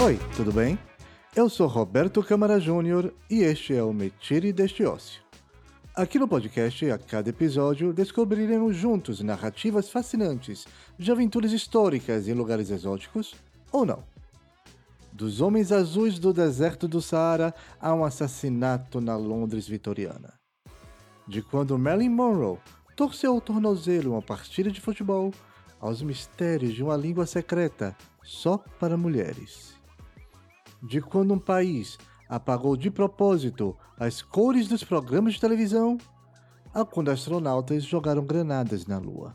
Oi, tudo bem? Eu sou Roberto Câmara Júnior e este é o Me Tire deste Ócio. Aqui no podcast, a cada episódio, descobriremos juntos narrativas fascinantes de aventuras históricas em lugares exóticos ou não. Dos homens azuis do deserto do Saara a um assassinato na Londres vitoriana. De quando Marilyn Monroe torceu o tornozelo em uma partida de futebol aos mistérios de uma língua secreta só para mulheres. De quando um país apagou de propósito as cores dos programas de televisão a quando astronautas jogaram granadas na Lua.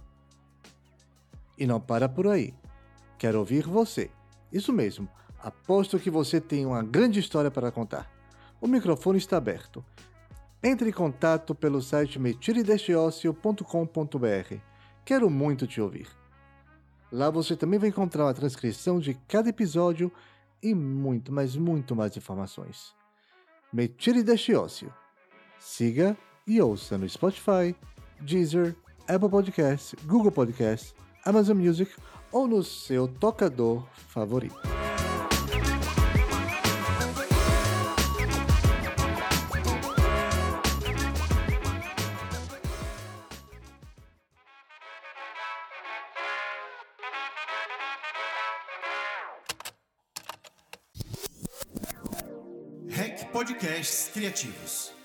E não para por aí. Quero ouvir você. Isso mesmo, aposto que você tem uma grande história para contar. O microfone está aberto. Entre em contato pelo site metiridesteocio.com.br. Quero muito te ouvir. Lá você também vai encontrar a transcrição de cada episódio e muito, mas muito mais informações. Me deste ócio. Siga e ouça no Spotify, Deezer, Apple Podcasts, Google Podcasts, Amazon Music ou no seu tocador favorito. Podcasts Criativos.